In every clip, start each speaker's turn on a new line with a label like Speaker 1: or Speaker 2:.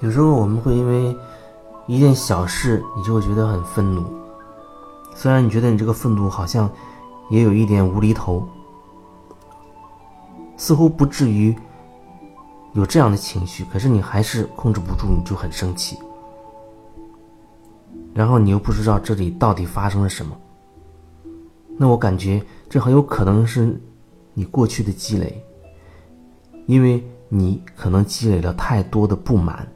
Speaker 1: 有时候我们会因为一件小事，你就会觉得很愤怒。虽然你觉得你这个愤怒好像也有一点无厘头，似乎不至于有这样的情绪，可是你还是控制不住，你就很生气。然后你又不知道这里到底发生了什么，那我感觉这很有可能是你过去的积累，因为你可能积累了太多的不满。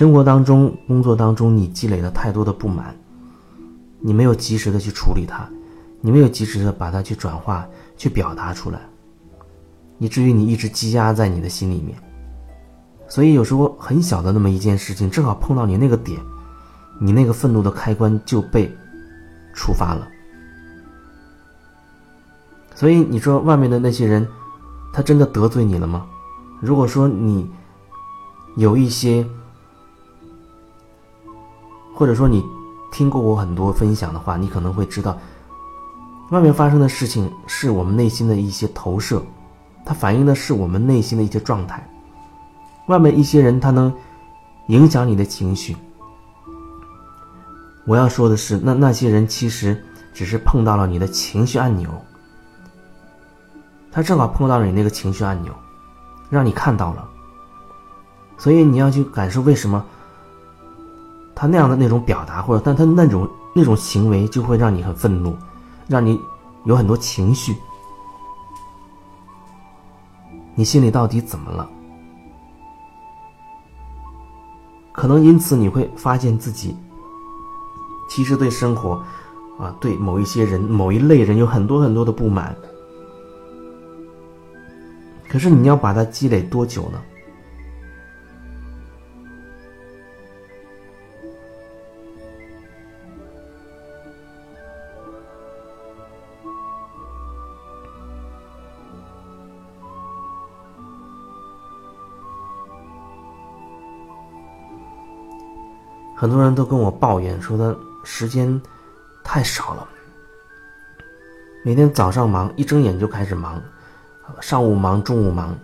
Speaker 1: 生活当中、工作当中，你积累了太多的不满，你没有及时的去处理它，你没有及时的把它去转化、去表达出来，以至于你一直积压在你的心里面。所以有时候很小的那么一件事情，正好碰到你那个点，你那个愤怒的开关就被触发了。所以你说外面的那些人，他真的得罪你了吗？如果说你有一些。或者说你听过我很多分享的话，你可能会知道，外面发生的事情是我们内心的一些投射，它反映的是我们内心的一些状态。外面一些人他能影响你的情绪。我要说的是，那那些人其实只是碰到了你的情绪按钮，他正好碰到了你那个情绪按钮，让你看到了，所以你要去感受为什么。他那样的那种表达，或者但他那种那种行为，就会让你很愤怒，让你有很多情绪。你心里到底怎么了？可能因此你会发现自己，其实对生活，啊，对某一些人、某一类人有很多很多的不满。可是你要把它积累多久呢？很多人都跟我抱怨说他时间太少了，每天早上忙，一睁眼就开始忙，上午忙，中午忙，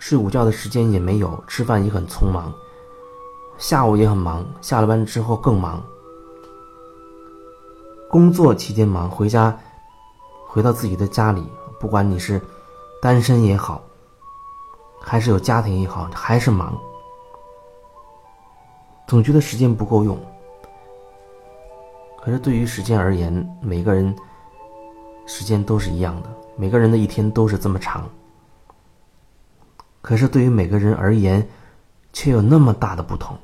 Speaker 1: 睡午觉的时间也没有，吃饭也很匆忙，下午也很忙，下了班之后更忙，工作期间忙，回家回到自己的家里，不管你是单身也好，还是有家庭也好，还是忙。总觉得时间不够用，可是对于时间而言，每个人时间都是一样的，每个人的一天都是这么长。可是对于每个人而言，却有那么大的不同。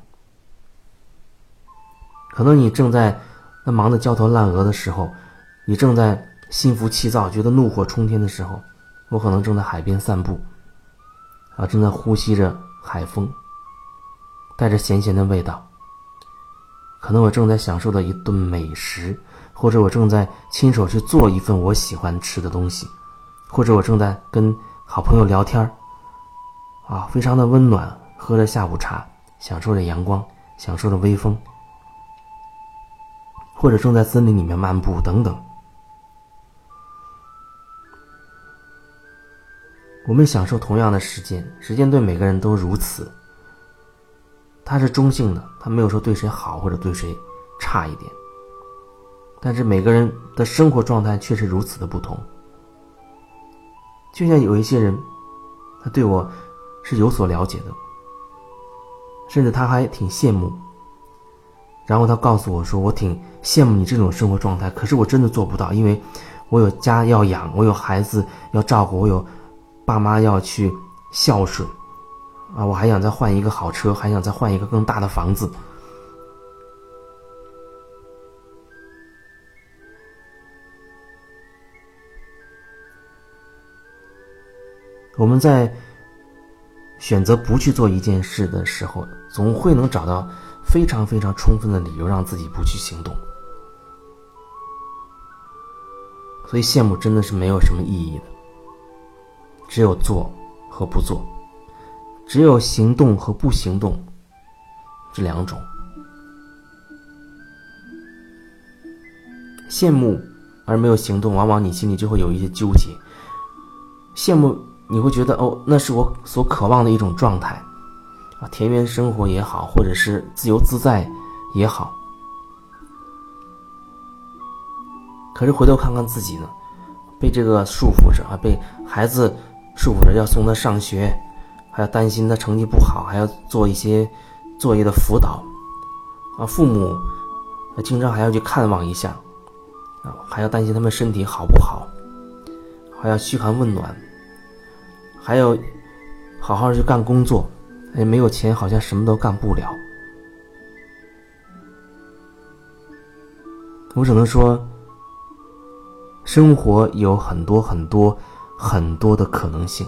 Speaker 1: 可能你正在那忙得焦头烂额的时候，你正在心浮气躁、觉得怒火冲天的时候，我可能正在海边散步，啊，正在呼吸着海风。带着咸咸的味道，可能我正在享受的一顿美食，或者我正在亲手去做一份我喜欢吃的东西，或者我正在跟好朋友聊天啊，非常的温暖，喝着下午茶，享受着阳光，享受着微风，或者正在森林里面漫步等等，我们享受同样的时间，时间对每个人都如此。他是中性的，他没有说对谁好或者对谁差一点。但是每个人的生活状态却是如此的不同。就像有一些人，他对我是有所了解的，甚至他还挺羡慕。然后他告诉我说：“我挺羡慕你这种生活状态，可是我真的做不到，因为我有家要养，我有孩子要照顾，我有爸妈要去孝顺。”啊！我还想再换一个好车，还想再换一个更大的房子。我们在选择不去做一件事的时候，总会能找到非常非常充分的理由让自己不去行动。所以羡慕真的是没有什么意义的，只有做和不做。只有行动和不行动这两种。羡慕而没有行动，往往你心里就会有一些纠结。羡慕你会觉得哦，那是我所渴望的一种状态，啊，田园生活也好，或者是自由自在也好。可是回头看看自己呢，被这个束缚着啊，被孩子束缚着，要送他上学，还要担心他成绩不好，还要做一些作业的辅导，啊，父母经常还要去看望一下，啊，还要担心他们身体好不好，还要嘘寒问暖，还要好好去干工作，哎，没有钱好像什么都干不了。我只能说。生活有很多很多很多的可能性，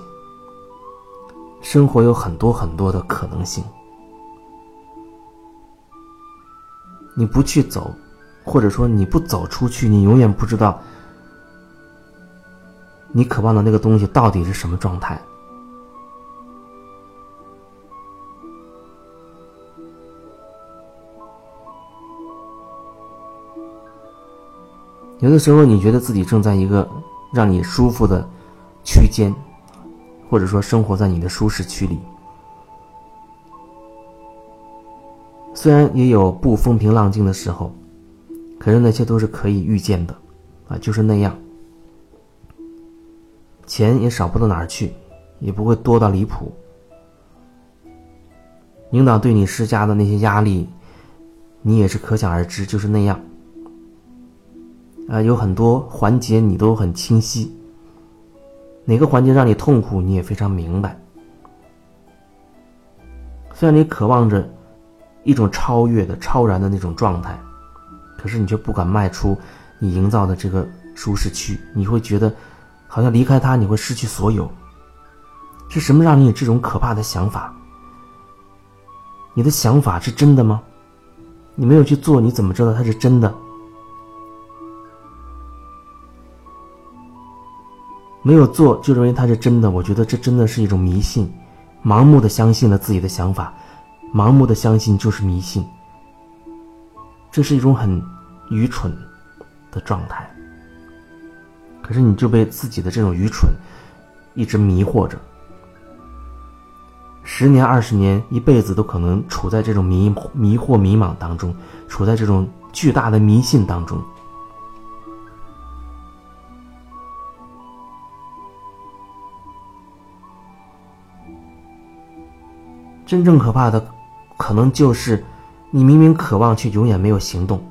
Speaker 1: 生活有很多很多的可能性。你不去走，或者说你不走出去，你永远不知道你渴望的那个东西到底是什么状态。有的时候，你觉得自己正在一个让你舒服的区间，或者说生活在你的舒适区里。虽然也有不风平浪静的时候，可是那些都是可以预见的，啊，就是那样。钱也少不到哪儿去，也不会多到离谱。领导对你施加的那些压力，你也是可想而知，就是那样。啊，有很多环节你都很清晰，哪个环节让你痛苦，你也非常明白。虽然你渴望着一种超越的、超然的那种状态，可是你却不敢迈出你营造的这个舒适区，你会觉得好像离开它你会失去所有。是什么让你有这种可怕的想法？你的想法是真的吗？你没有去做，你怎么知道它是真的？没有做就认为它是真的，我觉得这真的是一种迷信，盲目的相信了自己的想法，盲目的相信就是迷信。这是一种很愚蠢的状态。可是你就被自己的这种愚蠢一直迷惑着，十年、二十年、一辈子都可能处在这种迷迷惑、迷茫当中，处在这种巨大的迷信当中。真正可怕的，可能就是你明明渴望，却永远没有行动。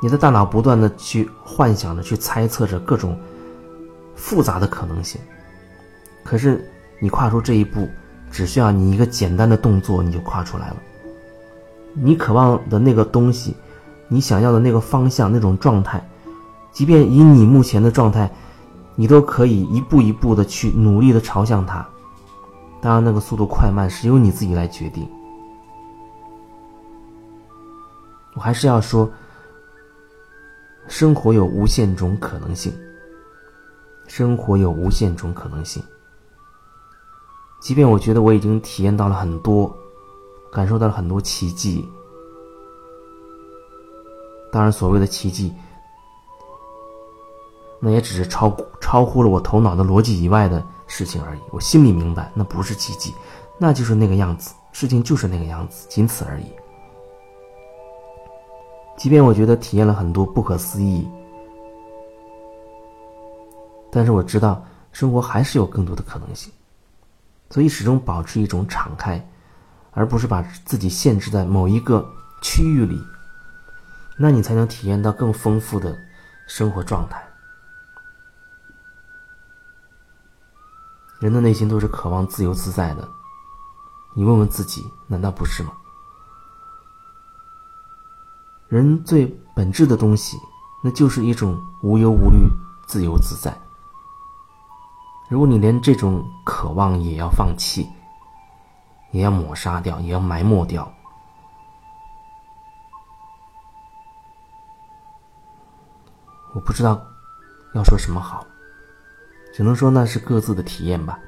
Speaker 1: 你的大脑不断的去幻想着、去猜测着各种复杂的可能性，可是你跨出这一步，只需要你一个简单的动作，你就跨出来了。你渴望的那个东西，你想要的那个方向、那种状态，即便以你目前的状态。你都可以一步一步的去努力的朝向它，当然那个速度快慢是由你自己来决定。我还是要说，生活有无限种可能性，生活有无限种可能性。即便我觉得我已经体验到了很多，感受到了很多奇迹，当然所谓的奇迹。那也只是超超乎了我头脑的逻辑以外的事情而已。我心里明白，那不是奇迹，那就是那个样子，事情就是那个样子，仅此而已。即便我觉得体验了很多不可思议，但是我知道生活还是有更多的可能性，所以始终保持一种敞开，而不是把自己限制在某一个区域里，那你才能体验到更丰富的生活状态。人的内心都是渴望自由自在的，你问问自己，难道不是吗？人最本质的东西，那就是一种无忧无虑、自由自在。如果你连这种渴望也要放弃，也要抹杀掉，也要埋没掉，我不知道要说什么好。只能说那是各自的体验吧。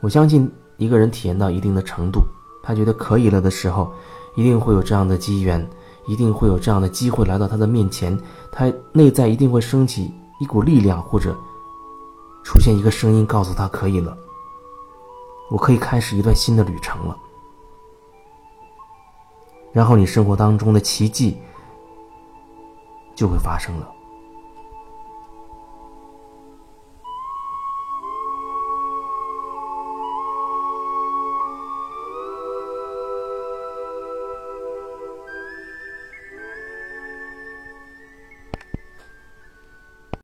Speaker 1: 我相信一个人体验到一定的程度，他觉得可以了的时候，一定会有这样的机缘，一定会有这样的机会来到他的面前。他内在一定会升起一股力量，或者出现一个声音告诉他可以了。我可以开始一段新的旅程了。然后你生活当中的奇迹就会发生了。